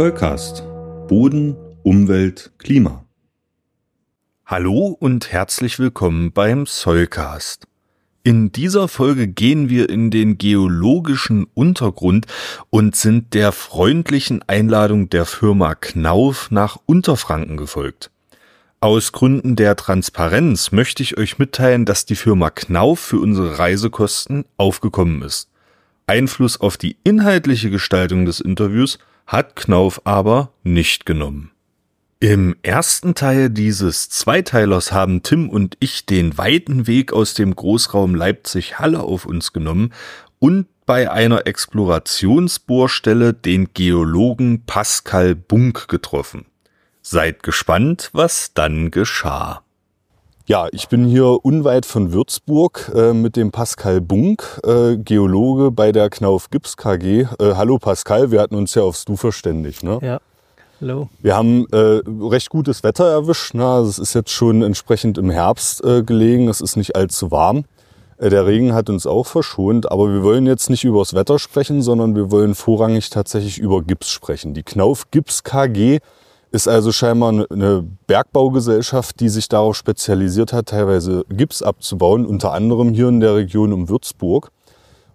Zollcast. Boden, Umwelt, Klima. Hallo und herzlich willkommen beim Zollcast. In dieser Folge gehen wir in den geologischen Untergrund und sind der freundlichen Einladung der Firma Knauf nach Unterfranken gefolgt. Aus Gründen der Transparenz möchte ich euch mitteilen, dass die Firma Knauf für unsere Reisekosten aufgekommen ist. Einfluss auf die inhaltliche Gestaltung des Interviews hat Knauf aber nicht genommen. Im ersten Teil dieses Zweiteilers haben Tim und ich den weiten Weg aus dem Großraum Leipzig-Halle auf uns genommen und bei einer Explorationsbohrstelle den Geologen Pascal Bunk getroffen. Seid gespannt, was dann geschah. Ja, ich bin hier unweit von Würzburg äh, mit dem Pascal Bunk, äh, Geologe bei der Knauf Gips KG. Äh, hallo Pascal, wir hatten uns ja aufs Du verständigt. Ne? Ja. Hallo. Wir haben äh, recht gutes Wetter erwischt. Ne? Also es ist jetzt schon entsprechend im Herbst äh, gelegen. Es ist nicht allzu warm. Äh, der Regen hat uns auch verschont. Aber wir wollen jetzt nicht über das Wetter sprechen, sondern wir wollen vorrangig tatsächlich über Gips sprechen. Die Knauf Gips KG ist also scheinbar eine Bergbaugesellschaft, die sich darauf spezialisiert hat, teilweise Gips abzubauen, unter anderem hier in der Region um Würzburg.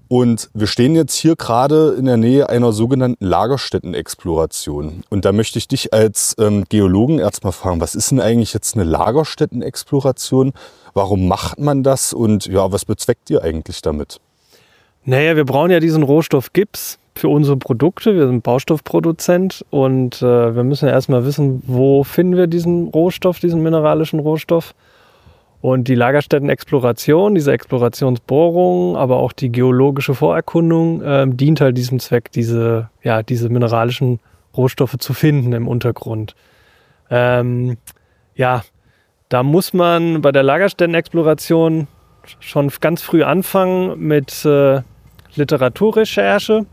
Und wir stehen jetzt hier gerade in der Nähe einer sogenannten Lagerstättenexploration. Und da möchte ich dich als ähm, Geologen erstmal fragen, was ist denn eigentlich jetzt eine Lagerstättenexploration? Warum macht man das? Und ja, was bezweckt ihr eigentlich damit? Naja, wir brauchen ja diesen Rohstoff Gips für unsere Produkte. Wir sind Baustoffproduzent und äh, wir müssen ja erstmal wissen, wo finden wir diesen Rohstoff, diesen mineralischen Rohstoff. Und die Lagerstättenexploration, diese Explorationsbohrung, aber auch die geologische Vorerkundung äh, dient halt diesem Zweck, diese, ja, diese mineralischen Rohstoffe zu finden im Untergrund. Ähm, ja, da muss man bei der Lagerstättenexploration schon ganz früh anfangen mit äh, Literaturrecherche.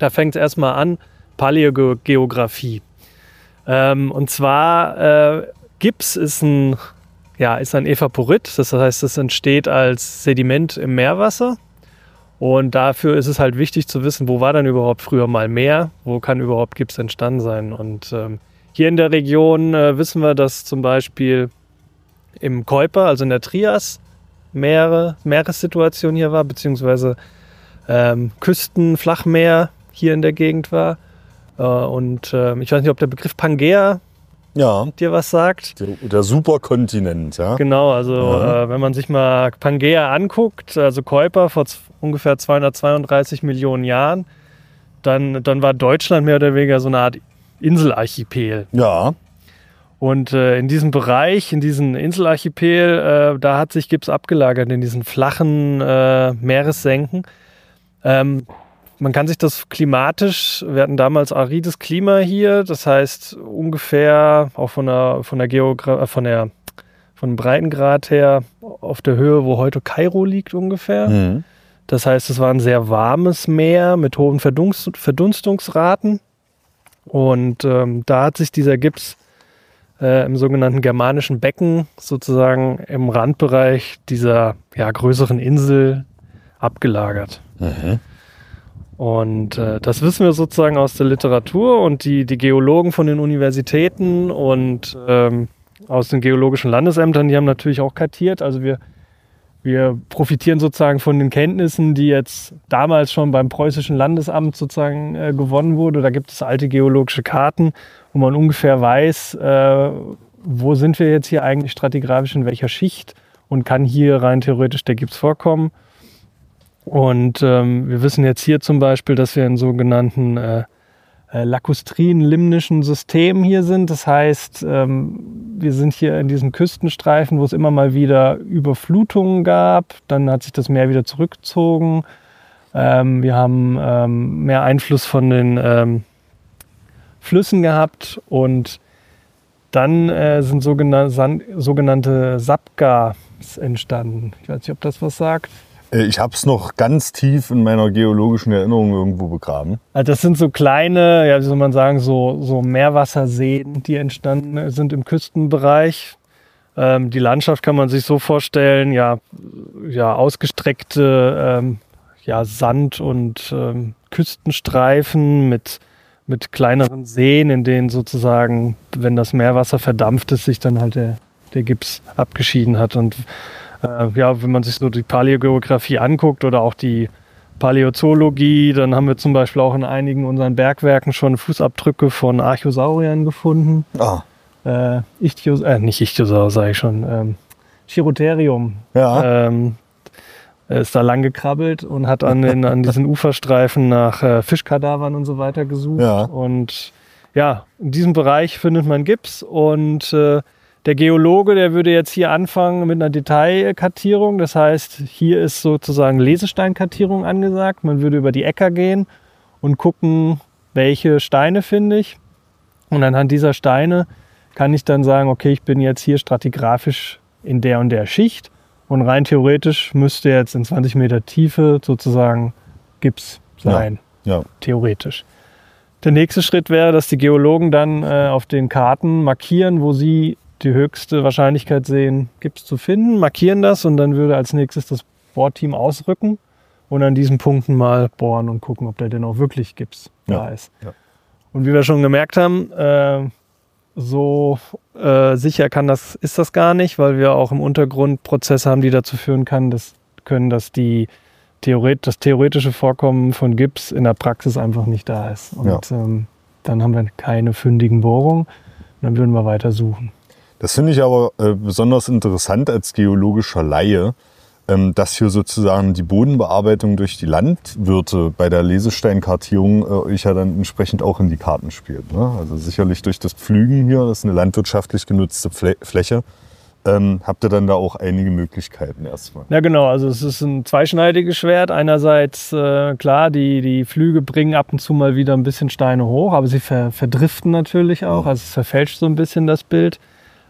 Da fängt es erstmal an, Paläogeografie. Ähm, und zwar, äh, Gips ist ein ja, ist ein Evaporit. Das heißt, es entsteht als Sediment im Meerwasser. Und dafür ist es halt wichtig zu wissen, wo war dann überhaupt früher mal Meer, wo kann überhaupt Gips entstanden sein. Und ähm, hier in der Region äh, wissen wir, dass zum Beispiel im Kuiper, also in der Trias, Meere, Meeressituation hier war, beziehungsweise ähm, Küsten, Flachmeer hier in der Gegend war. Äh, und äh, ich weiß nicht, ob der Begriff Pangea ja. dir was sagt. Der, der Superkontinent, ja. Genau, also ja. äh, wenn man sich mal Pangea anguckt, also Kuiper vor ungefähr 232 Millionen Jahren, dann, dann war Deutschland mehr oder weniger so eine Art Inselarchipel. Ja. Und äh, in diesem Bereich, in diesem Inselarchipel, äh, da hat sich Gips abgelagert, in diesen flachen äh, Meeressenken. Ähm, man kann sich das klimatisch, wir hatten damals arides Klima hier, das heißt ungefähr auch von der, von der Geogra äh, von der von Breitengrad her auf der Höhe, wo heute Kairo liegt ungefähr. Mhm. Das heißt, es war ein sehr warmes Meer mit hohen Verdunst Verdunstungsraten. Und ähm, da hat sich dieser Gips äh, im sogenannten germanischen Becken sozusagen im Randbereich dieser ja, größeren Insel abgelagert. Mhm. Und äh, das wissen wir sozusagen aus der Literatur und die, die Geologen von den Universitäten und ähm, aus den geologischen Landesämtern, die haben natürlich auch kartiert. Also wir, wir profitieren sozusagen von den Kenntnissen, die jetzt damals schon beim preußischen Landesamt sozusagen äh, gewonnen wurde. Da gibt es alte geologische Karten, wo man ungefähr weiß, äh, wo sind wir jetzt hier eigentlich stratigraphisch in welcher Schicht und kann hier rein theoretisch der Gips vorkommen. Und ähm, wir wissen jetzt hier zum Beispiel, dass wir in sogenannten äh, äh, lakustrien-limnischen System hier sind. Das heißt, ähm, wir sind hier in diesem Küstenstreifen, wo es immer mal wieder Überflutungen gab. Dann hat sich das Meer wieder zurückgezogen. Ähm, wir haben ähm, mehr Einfluss von den Flüssen gehabt und dann äh, sind sogenannte Sapgas entstanden. Ich weiß nicht, ob das was sagt. Äh, ich habe es noch ganz tief in meiner geologischen Erinnerung irgendwo begraben. Also das sind so kleine, ja, wie soll man sagen, so, so Meerwasserseen, die entstanden sind im Küstenbereich. Ähm, die Landschaft kann man sich so vorstellen, ja, ja ausgestreckte ähm, ja, Sand- und ähm, Küstenstreifen mit, mit kleineren Seen, in denen sozusagen, wenn das Meerwasser verdampft ist, sich dann halt der, der Gips abgeschieden hat. Und äh, ja, wenn man sich so die Paläogeografie anguckt oder auch die Paläozoologie, dann haben wir zum Beispiel auch in einigen unseren Bergwerken schon Fußabdrücke von Archosauriern gefunden. Ah, Äh, Ichthyos, äh, nicht Ichthyosaur, sage ich schon. Ähm, Chirotherium ja. ähm, ist da lang gekrabbelt und hat an, den, an diesen Uferstreifen nach äh, Fischkadavern und so weiter gesucht. Ja. Und ja, in diesem Bereich findet man Gips und äh, der Geologe, der würde jetzt hier anfangen mit einer Detailkartierung. Das heißt, hier ist sozusagen Lesesteinkartierung angesagt. Man würde über die Äcker gehen und gucken, welche Steine finde ich. Und anhand dieser Steine kann ich dann sagen, okay, ich bin jetzt hier stratigraphisch in der und der Schicht. Und rein theoretisch müsste jetzt in 20 Meter Tiefe sozusagen Gips sein. ja. Theoretisch. Der nächste Schritt wäre, dass die Geologen dann äh, auf den Karten markieren, wo sie die höchste Wahrscheinlichkeit sehen, Gips zu finden, markieren das und dann würde als nächstes das Bohrteam ausrücken und an diesen Punkten mal bohren und gucken, ob da denn auch wirklich Gips Ja, da ist. ja. Und wie wir schon gemerkt haben, äh, so äh, sicher kann das, ist das gar nicht, weil wir auch im Untergrund Prozesse haben, die dazu führen kann, dass, können, dass die Theoret das theoretische Vorkommen von Gips in der Praxis einfach nicht da ist. Und ähm, dann haben wir keine fündigen Bohrungen und dann würden wir weiter suchen. Das finde ich aber äh, besonders interessant als geologischer Laie, ähm, dass hier sozusagen die Bodenbearbeitung durch die Landwirte bei der Lesesteinkartierung äh, euch ja dann entsprechend auch in die Karten spielt. Ne? Also sicherlich durch das Pflügen hier, das ist eine landwirtschaftlich genutzte Flä Fläche, ähm, habt ihr dann da auch einige Möglichkeiten erstmal. Ja, genau. Also es ist ein zweischneidiges Schwert. Einerseits, äh, klar, die, die Flüge bringen ab und zu mal wieder ein bisschen Steine hoch, aber sie ver, verdriften natürlich auch. Also es verfälscht so ein bisschen das Bild.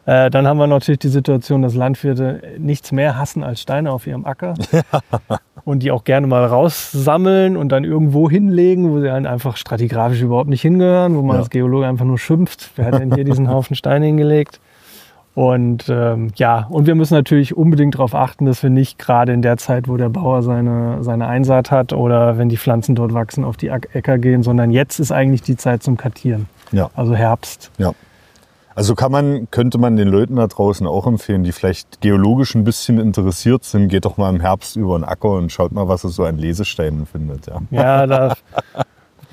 Äh, dann haben wir natürlich die Situation, dass Landwirte nichts mehr hassen als Steine auf ihrem Acker. und die auch gerne mal raussammeln und dann irgendwo hinlegen, wo sie halt einfach stratigraphisch überhaupt nicht hingehören, wo man Ja. als Geologe einfach nur schimpft, wer hat denn hier diesen Haufen Steine hingelegt? Und ähm, ja, und wir müssen natürlich unbedingt darauf achten, dass wir nicht gerade in der Zeit, wo der Bauer seine, seine Einsaat hat oder wenn die Pflanzen dort wachsen, auf die Äcker gehen, sondern jetzt ist eigentlich die Zeit zum Kartieren. Ja. Also Herbst. Ja. Also kann man, könnte man den Leuten da draußen auch empfehlen, die vielleicht geologisch ein bisschen interessiert sind, geht doch mal im Herbst über den Acker und schaut mal, was er so an Lesesteinen findet. Ja. Ja, da,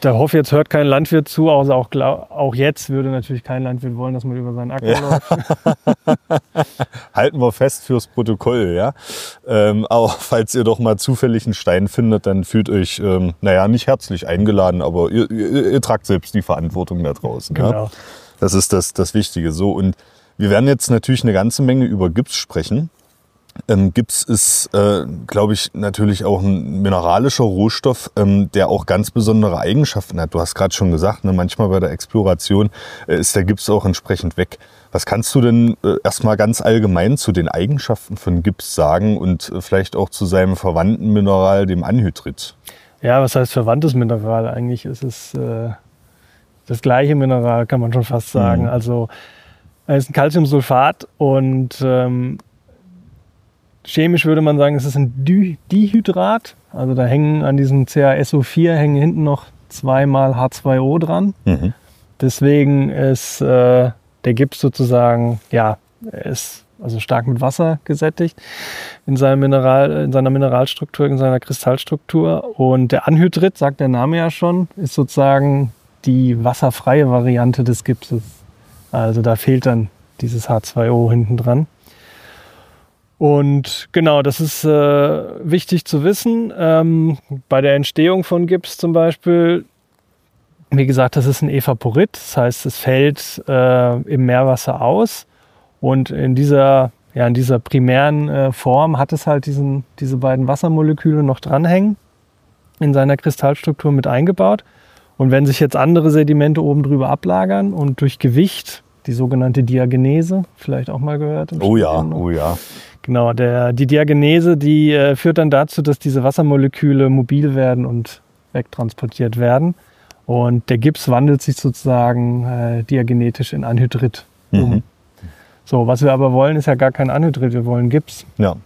da hoffe ich, jetzt hört kein Landwirt zu, also auch, auch jetzt würde natürlich kein Landwirt wollen, dass man über seinen Acker läuft. Halten wir fest fürs Protokoll, ja. Ähm, aber falls ihr doch mal zufällig einen Stein findet, dann fühlt euch, ähm, naja, nicht herzlich eingeladen, aber ihr, ihr, ihr tragt selbst die Verantwortung da draußen. Ja. Das ist das, das Wichtige. So, und wir werden jetzt natürlich eine ganze Menge über Gips sprechen. Ähm, Gips ist, äh, glaube ich, natürlich auch ein mineralischer Rohstoff, ähm, der auch ganz besondere Eigenschaften hat. Du hast gerade schon gesagt, ne, manchmal bei der Exploration äh, ist der Gips auch entsprechend weg. Was kannst du denn äh, erstmal ganz allgemein zu den Eigenschaften von Gips sagen und äh, vielleicht auch zu seinem verwandten Mineral, dem Anhydrit? Ja, was heißt verwandtes Mineral? Eigentlich ist es äh, das gleiche Mineral, kann man schon fast sagen. Mhm. Also es ist ein Calciumsulfat und ähm, chemisch würde man sagen, es ist ein Di Dihydrat. Also da hängen an diesem CaSO4 hängen hinten noch zweimal H2O dran. Mhm. Deswegen ist äh, der Gips sozusagen, ja, er ist also stark mit Wasser gesättigt in, seinem Mineral, in seiner Mineralstruktur, in seiner Kristallstruktur. Und der Anhydrit, sagt der Name ja schon, ist sozusagen die wasserfreie Variante des Gipses. Also da fehlt dann dieses H2O hinten dran. Und genau, das ist äh, wichtig zu wissen. Ähm, bei der Entstehung von Gips zum Beispiel, wie gesagt, das ist ein Evaporit, das heißt, es fällt äh, im Meerwasser aus. Und in dieser, ja, in dieser primären äh, Form hat es halt diesen, diese beiden Wassermoleküle noch dranhängen, in seiner Kristallstruktur mit eingebaut. Und wenn sich jetzt andere Sedimente oben drüber ablagern und durch Gewicht, die sogenannte Diagenese, vielleicht auch mal gehört. im Oh ja, Studium noch. oh ja. Genau, der, die Diagenese, die äh, führt dann dazu, dass diese Wassermoleküle mobil werden und wegtransportiert werden. Und der Gips wandelt sich sozusagen äh, diagenetisch in Anhydrit um. Mhm. So, was wir aber wollen, ist ja gar kein Anhydrit, wir wollen Gips. Ja.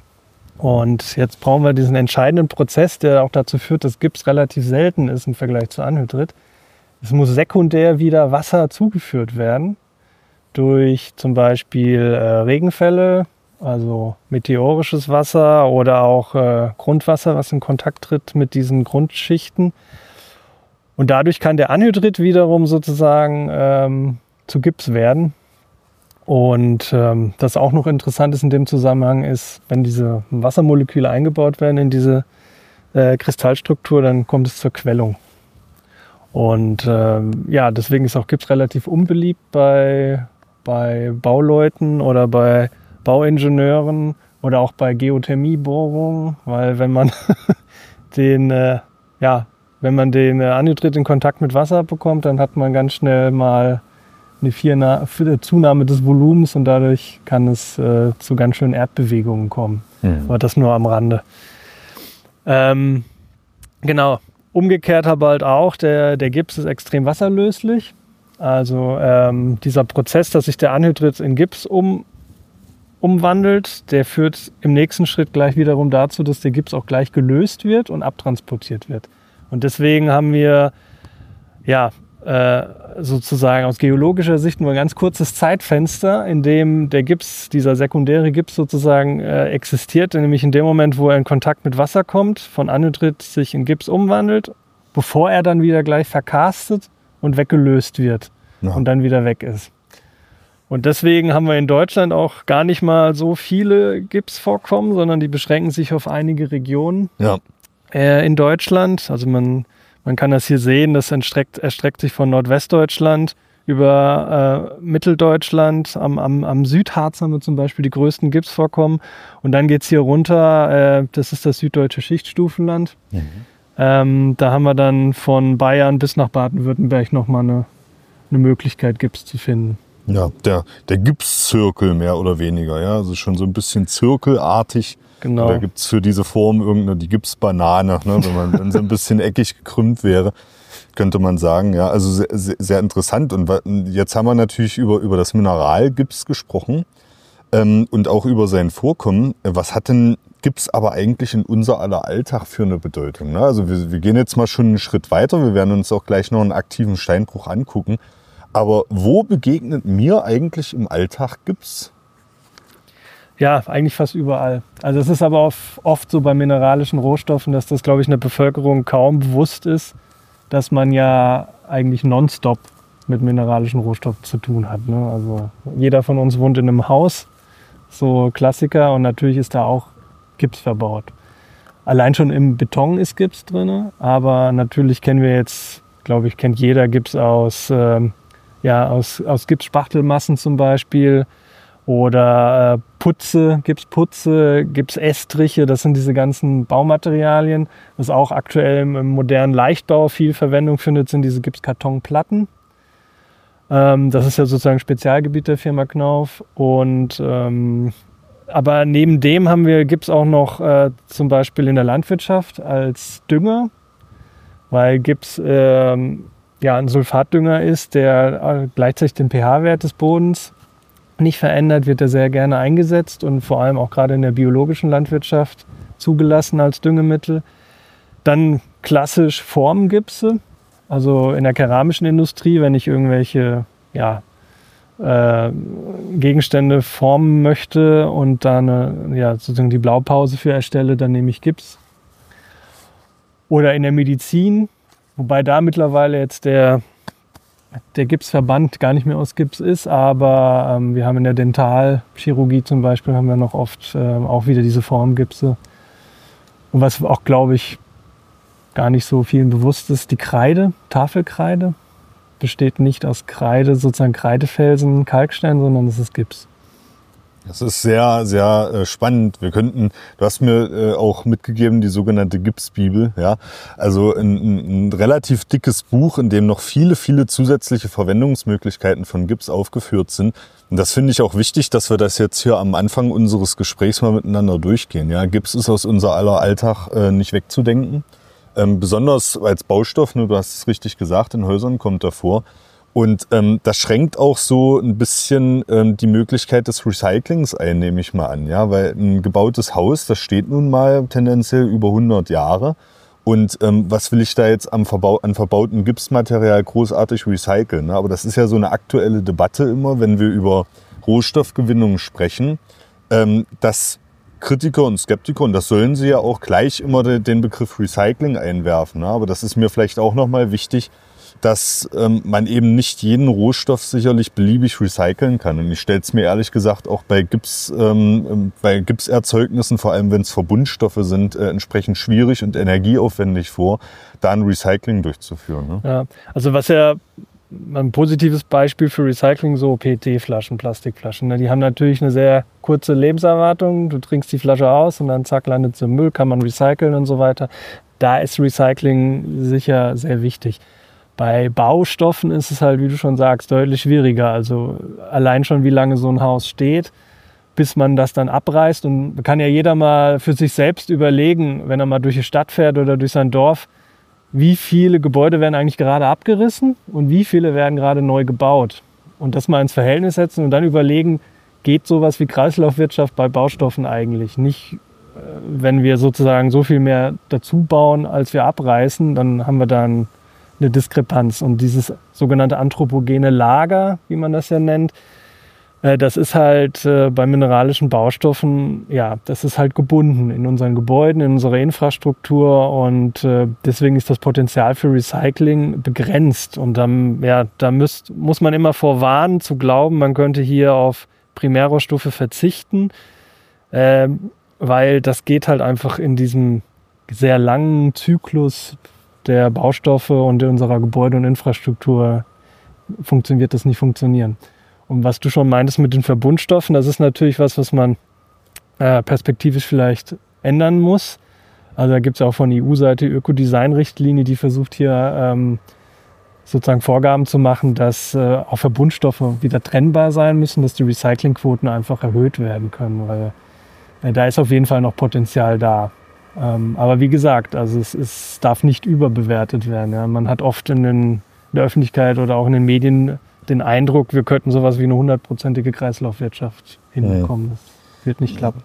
Und jetzt brauchen wir diesen entscheidenden Prozess, der auch dazu führt, dass Gips relativ selten ist im Vergleich zu Anhydrit. es muss sekundär wieder Wasser zugeführt werden durch zum Beispiel äh, Regenfälle, also meteorisches Wasser oder auch äh, Grundwasser, was in Kontakt tritt mit diesen Grundschichten. Und dadurch kann der Anhydrit wiederum sozusagen ähm, zu Gips werden. Und ähm, das auch noch interessant ist in dem Zusammenhang ist, wenn diese Wassermoleküle eingebaut werden in diese äh, Kristallstruktur, dann kommt es zur Quellung. Und ähm, ja, deswegen ist auch Gips relativ unbeliebt bei, bei Bauleuten oder bei Bauingenieuren oder auch bei Geothermiebohrungen, weil wenn man den, äh, ja, wenn man den äh, Anhydrit in Kontakt mit Wasser bekommt, dann hat man ganz schnell mal eine Vierna Zunahme des Volumens und dadurch kann es äh, zu ganz schönen Erdbewegungen kommen. Mhm. Aber das nur am Rande. Ähm, genau. Umgekehrt aber halt auch, der, der Gips ist extrem wasserlöslich. Also ähm, dieser Prozess, dass sich der Anhydrit in Gips um, umwandelt, der führt im nächsten Schritt gleich wiederum dazu, dass der Gips auch gleich gelöst wird und abtransportiert wird. Und deswegen haben wir ja äh, sozusagen aus geologischer Sicht nur ein ganz kurzes Zeitfenster, in dem der Gips, dieser sekundäre Gips sozusagen äh, existiert, nämlich in dem Moment, wo er in Kontakt mit Wasser kommt, von Anhydrit sich in Gips umwandelt, bevor er dann wieder gleich verkastet und weggelöst wird ja. und dann wieder weg ist. Und deswegen haben wir in Deutschland auch gar nicht mal so viele Gipsvorkommen, sondern die beschränken sich auf einige Regionen ja. äh, in Deutschland. Also man man kann das hier sehen, das erstreckt, erstreckt sich von Nordwestdeutschland über äh, Mitteldeutschland. Am, am, am Südharz haben wir zum Beispiel die größten Gipsvorkommen. Und dann geht es hier runter, äh, das ist das süddeutsche Schichtstufenland. Mhm. Ähm, da haben wir dann von Bayern bis nach Baden-Württemberg nochmal eine, eine Möglichkeit, Gips zu finden. Ja, der, der Gipszirkel mehr oder weniger, ja. Also schon so ein bisschen zirkelartig. Genau. Da gibt es für diese Form irgendeine, die Gipsbanane, ne? wenn man wenn sie ein bisschen eckig gekrümmt wäre, könnte man sagen. Ja, also sehr, sehr, interessant. Und jetzt haben wir natürlich über, über das Mineral Gips gesprochen ähm, und auch über sein Vorkommen. Was hat denn Gips aber eigentlich in unser aller Alltag für eine Bedeutung? Ne? Also wir, wir gehen jetzt mal schon einen Schritt weiter. Wir werden uns auch gleich noch einen aktiven Steinbruch angucken. Aber wo begegnet mir eigentlich im Alltag Gips? Ja, eigentlich fast überall. Also es ist aber oft so bei mineralischen Rohstoffen, dass das, glaube ich, in der Bevölkerung kaum bewusst ist, dass man ja eigentlich nonstop mit mineralischen Rohstoffen zu tun hat. Ne? Also jeder von uns wohnt in einem Haus, so Klassiker, und natürlich ist da auch Gips verbaut. Allein schon im Beton ist Gips drin, aber natürlich kennen wir jetzt, glaube ich, kennt jeder Gips aus, äh, ja, aus, aus Gipsspachtelmassen zum Beispiel oder äh, Putze, Gipsputze, Gipsestriche, das sind diese ganzen Baumaterialien. Was auch aktuell im, modernen Leichtbau viel Verwendung findet, sind diese Gipskartonplatten. Ähm, das ist ja sozusagen Spezialgebiet der Firma Knauf. Und ähm, aber neben dem haben wir Gips auch noch äh, zum Beispiel in der Landwirtschaft als Dünger, weil Gips ähm, ja ein Sulfatdünger ist, der äh, gleichzeitig den pH-Wert des Bodens nicht verändert, wird er sehr gerne eingesetzt und vor allem auch gerade in der biologischen Landwirtschaft zugelassen als Düngemittel. Dann klassisch Formgipse, also in der keramischen Industrie, wenn ich irgendwelche ja, äh, Gegenstände formen möchte und da eine, ja, sozusagen die Blaupause für erstelle, dann nehme ich Gips. Oder in der Medizin, wobei da mittlerweile jetzt der der Gipsverband gar nicht mehr aus Gips ist, aber ähm, wir haben in der Dentalchirurgie zum Beispiel haben wir noch oft ähm, auch wieder diese Formgipse. Und was auch, glaube ich, gar nicht so vielen bewusst ist, die Kreide, Tafelkreide, besteht nicht aus Kreide, sozusagen Kreidefelsen, Kalkstein, sondern es ist Gips. Das ist sehr, sehr äh, spannend. Wir könnten, du hast mir äh, auch mitgegeben, die sogenannte Gipsbibel, ja. Also ein, ein, relativ dickes Buch, in dem noch viele, viele zusätzliche Verwendungsmöglichkeiten von Gips aufgeführt sind. Und das finde ich auch wichtig, dass wir das jetzt hier am Anfang unseres Gesprächs mal miteinander durchgehen. Ja, Gips ist aus unser aller Alltag äh, nicht wegzudenken. Ähm, besonders als Baustoff, ne, du hast es richtig gesagt, in Häusern kommt er vor. Und ähm, das schränkt auch so ein bisschen ähm, die Möglichkeit des Recyclings ein, nehme ich mal an. Ja? Weil ein gebautes Haus, das steht nun mal tendenziell über 100 Jahre. Und ähm, was will ich da jetzt am Verbau an verbautem Gipsmaterial großartig recyceln? Ne? Aber das ist ja so eine aktuelle Debatte immer, wenn wir über Rohstoffgewinnung sprechen, ähm, dass Kritiker und Skeptiker, und das sollen sie ja auch gleich immer den Begriff Recycling einwerfen. Ne? Aber das ist mir vielleicht auch nochmal wichtig, dass ähm, man eben nicht jeden Rohstoff sicherlich beliebig recyceln kann. Und ich stelle es mir ehrlich gesagt auch bei Gips, ähm, ähm, bei Gipserzeugnissen, vor allem wenn es Verbundstoffe sind, äh, entsprechend schwierig und energieaufwendig vor, da ein Recycling durchzuführen. Ne? Ja, also was ja ein positives Beispiel für Recycling, so PET-Flaschen, Plastikflaschen. Ne? Die haben natürlich eine sehr kurze Lebenserwartung. Du trinkst die Flasche aus und dann zack, landet sie im Müll, kann man recyceln und so weiter. Da ist Recycling sicher sehr wichtig. Bei Baustoffen ist es halt, wie du schon sagst, deutlich schwieriger. Also allein schon, wie lange so ein Haus steht, bis man das dann abreißt. Und kann ja jeder mal für sich selbst überlegen, wenn er mal durch die Stadt fährt oder durch sein Dorf, wie viele Gebäude werden eigentlich gerade abgerissen und wie viele werden gerade neu gebaut. Und das mal ins Verhältnis setzen und dann überlegen, geht sowas wie Kreislaufwirtschaft bei Baustoffen eigentlich? Nicht, äh, wenn wir sozusagen so viel mehr dazu bauen, als wir abreißen, dann haben wir dann eine Diskrepanz. Und dieses sogenannte anthropogene Lager, wie man das ja nennt, äh, das ist halt äh, bei mineralischen Baustoffen, ja, das ist halt gebunden in unseren Gebäuden, in unserer Infrastruktur und äh, deswegen ist das Potenzial für Recycling begrenzt. Und dann, ja, da müsst, muss man immer vorwarnen zu glauben, man könnte hier auf Primärrohstoffe verzichten, äh, weil das geht halt einfach in diesem sehr langen Zyklus der Baustoffe und unserer Gebäude und Infrastruktur funktioniert das nicht funktionieren. Und was du schon meintest mit den Verbundstoffen, das ist natürlich was, was man äh, perspektivisch vielleicht ändern muss. Also da gibt es auch von EU-Seite Ökodesign-Richtlinie, die versucht hier ähm, sozusagen Vorgaben zu machen, dass äh, auch Verbundstoffe wieder trennbar sein müssen, dass die Recyclingquoten einfach erhöht werden können, weil äh, da ist auf jeden Fall noch Potenzial da. Ähm, aber wie gesagt, also es, es darf nicht überbewertet werden. Ja. Man hat oft in, den, in, der Öffentlichkeit oder auch in den Medien den Eindruck, wir könnten sowas wie eine hundertprozentige Kreislaufwirtschaft hinbekommen. Ja. Das wird nicht klappen.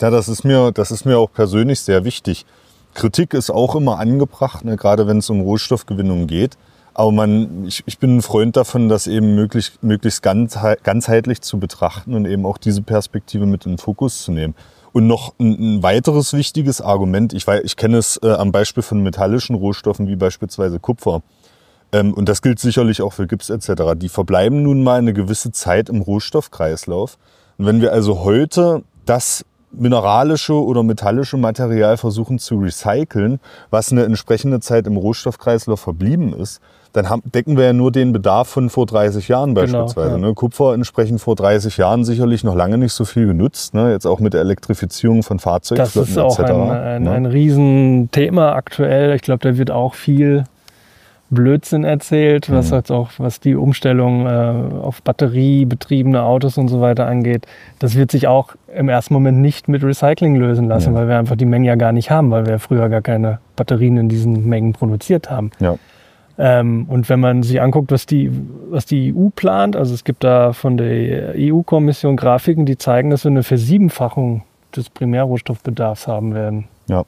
Ja, das ist mir, das ist mir auch persönlich sehr wichtig. Kritik ist auch immer angebracht, ne, gerade wenn es um Rohstoffgewinnung geht. Aber man, ich, ich bin ein Freund davon, das eben möglichst, möglichst ganzheitlich zu betrachten und eben auch diese Perspektive mit in den Fokus zu nehmen. Und noch ein, ein weiteres wichtiges Argument, ich, weiß, ich kenne es äh, am Beispiel von metallischen Rohstoffen wie beispielsweise Kupfer. Ähm, und das gilt sicherlich auch für Gips etc. Die verbleiben nun mal eine gewisse Zeit im Rohstoffkreislauf. Und wenn wir also heute das mineralische oder metallische Material versuchen zu recyceln, was eine entsprechende Zeit im Rohstoffkreislauf verblieben ist, dann haben, decken wir ja nur den Bedarf von vor 30 Jahren genau, beispielsweise. Genau, ja. ne? Kupfer entsprechend vor 30 Jahren sicherlich noch lange nicht so viel genutzt. Ne? Jetzt auch mit der Elektrifizierung von Fahrzeugflotten etc. Das ist auch ein, ein, ne? ein Riesenthema aktuell. Ich glaube, da wird auch viel Blödsinn erzählt, was mhm. jetzt auch, was die Umstellung äh, auf batteriebetriebene Autos und so weiter angeht. Das wird sich auch im ersten Moment nicht mit Recycling lösen lassen, ja. weil wir einfach die Mengen ja gar nicht haben, weil wir früher gar keine Batterien in diesen Mengen produziert haben. Ja. Ähm, und wenn man sich anguckt, was die, was die EU plant, also es gibt da von der EU-Kommission Grafiken, die zeigen, dass wir eine Versiebenfachung des Primärrohstoffbedarfs haben werden. Ja.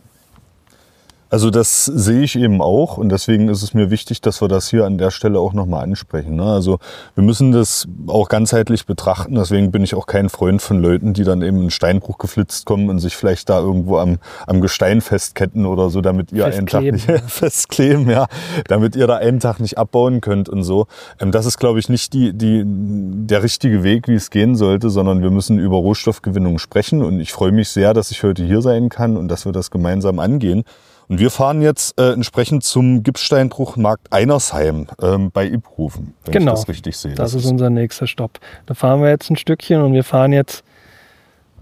Also das sehe ich eben auch und deswegen ist es mir wichtig, dass wir das hier an der Stelle auch nochmal ansprechen. Ne? Also wir müssen das auch ganzheitlich betrachten. Deswegen bin ich auch kein Freund von Leuten, die dann eben in Steinbruch geflitzt kommen und sich vielleicht da irgendwo am, am Gestein festketten oder so, damit ihr einen Tag nicht festkleben, ja, damit ihr da einen Tag nicht abbauen könnt und so. Ähm, das ist, glaube ich, nicht die, die, der richtige Weg, wie es gehen sollte, sondern wir müssen über Rohstoffgewinnung sprechen und ich freue mich sehr, dass ich heute hier sein kann und dass wir das gemeinsam angehen. Und wir fahren jetzt äh, entsprechend zum Gipssteinbruchmarkt Einersheim ähm, bei Iprufen, wenn genau. ich das richtig sehe. Das, das ist unser nächster Stopp. Da fahren wir jetzt ein Stückchen und wir fahren jetzt,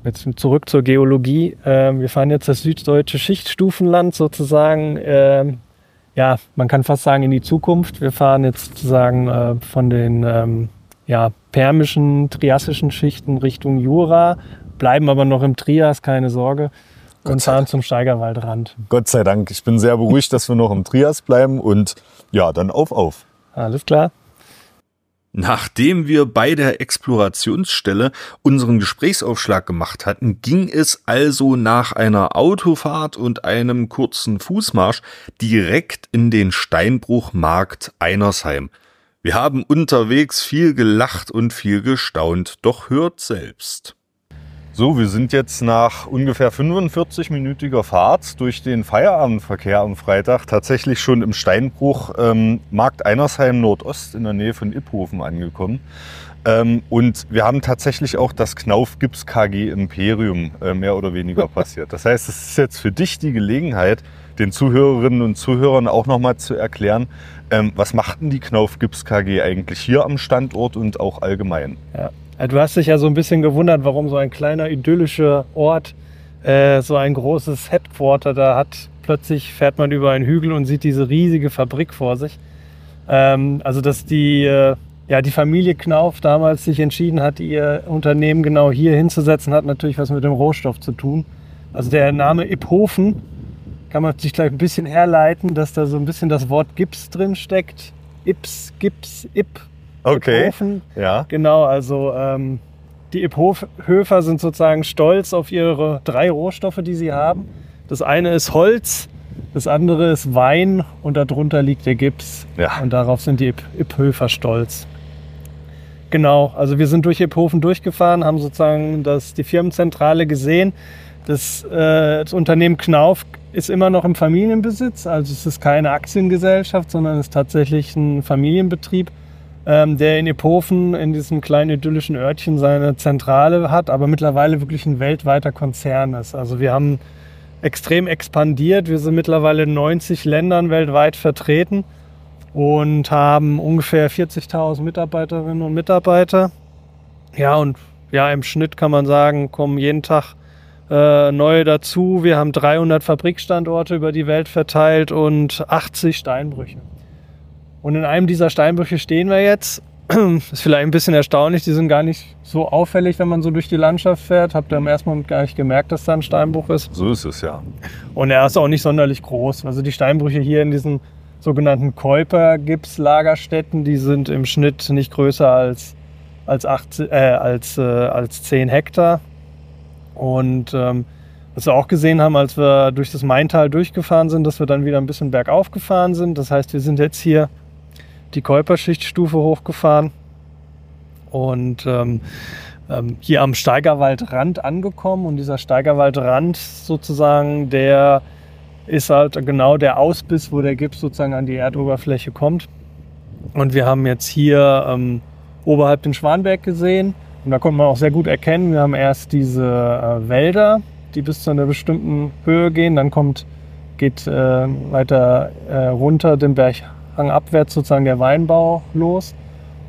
jetzt zurück zur Geologie. Äh, wir fahren jetzt das süddeutsche Schichtstufenland sozusagen. Äh, ja, man kann fast sagen in die Zukunft. Wir fahren jetzt sozusagen äh, von den ähm, ja, permischen, triassischen Schichten Richtung Jura, bleiben aber noch im Trias, keine Sorge und fahren zum Steigerwaldrand. Gott sei Dank. Ich bin sehr beruhigt, dass wir noch im Trias bleiben und ja, dann auf, auf. Alles klar. Nachdem wir bei der Explorationsstelle unseren Gesprächsaufschlag gemacht hatten, ging es also nach einer Autofahrt und einem kurzen Fußmarsch direkt in den Steinbruchmarkt Einersheim. Wir haben unterwegs viel gelacht und viel gestaunt, doch hört selbst. So, wir sind jetzt nach ungefähr 45-minütiger Fahrt durch den Feierabendverkehr am Freitag tatsächlich schon im Steinbruch ähm, Markt Einersheim Nordost in der Nähe von Iphofen angekommen. Ähm, und wir haben tatsächlich auch das Knauf Gips KG Imperium äh, mehr oder weniger passiert. Das heißt, es ist jetzt für dich die Gelegenheit, den Zuhörerinnen und Zuhörern auch nochmal zu erklären, ähm, was machten die Knauf Gips KG eigentlich hier am Standort und auch allgemein? Ja. Du hast dich ja so ein bisschen gewundert, warum so ein kleiner idyllischer Ort äh, so ein großes Headquarter da hat. Plötzlich fährt man über einen Hügel und sieht diese riesige Fabrik vor sich. Ähm, also dass die, äh, ja, die Familie Knauf damals sich entschieden hat, ihr Unternehmen genau hier hinzusetzen, hat natürlich was mit dem Rohstoff zu tun. Also der Name Iphofen kann man sich gleich ein bisschen herleiten, dass da so ein bisschen das Wort Gips drin steckt. Ips, Gips, Ip, Okay. Iphofen. Ja. Genau, also ähm, die Iphöfer sind sozusagen stolz auf ihre drei Rohstoffe, die sie haben. Das eine ist Holz, das andere ist Wein und darunter liegt der Gips. Ja. Und darauf sind die Iphöfer stolz. Genau, also wir sind durch Iphofen durchgefahren, haben sozusagen das, die Firmenzentrale gesehen. Das, äh, das Unternehmen Knauf ist immer noch im Familienbesitz, also es ist keine Aktiengesellschaft, sondern es ist tatsächlich ein Familienbetrieb ähm, der in Iphofen in diesem kleinen idyllischen Örtchen seine Zentrale hat, aber mittlerweile wirklich ein weltweiter Konzern ist. Also wir haben extrem expandiert. Wir sind mittlerweile in 90 Ländern weltweit vertreten und haben ungefähr 40.000 Mitarbeiterinnen und Mitarbeiter. Ja, und ja, im Schnitt kann man sagen, kommen jeden Tag äh, neue dazu. Wir haben 300 Fabrikstandorte über die Welt verteilt und 80 Steinbrüche. Und in einem dieser Steinbrüche stehen wir jetzt. Ist vielleicht ein bisschen erstaunlich, die sind gar nicht so auffällig, wenn man so durch die Landschaft fährt. Habt ihr im ersten Moment gar nicht gemerkt, dass da ein Steinbruch ist. So ist es ja. Und er ist auch nicht sonderlich groß. Also die Steinbrüche hier in diesen sogenannten Käuper-Gipslagerstätten, die sind im Schnitt nicht größer als, als, 8, äh, als, äh, als 10 Hektar. Und ähm, was wir auch gesehen haben, als wir durch das Maintal durchgefahren sind, dass wir dann wieder ein bisschen bergauf gefahren sind. Das heißt, wir sind jetzt hier die Käuperschichtstufe hochgefahren und ähm, ähm, hier am Steigerwaldrand angekommen. Und dieser Steigerwaldrand sozusagen, der ist halt genau der Ausbiss, wo der Gips sozusagen an die Erdoberfläche kommt. Und wir haben jetzt hier ähm, oberhalb den Schwanberg gesehen. Und da konnte man auch sehr gut erkennen, wir haben erst diese äh, Wälder, die bis zu einer bestimmten Höhe gehen. Dann kommt, geht äh, weiter äh, runter den Berg abwärts sozusagen der Weinbau los.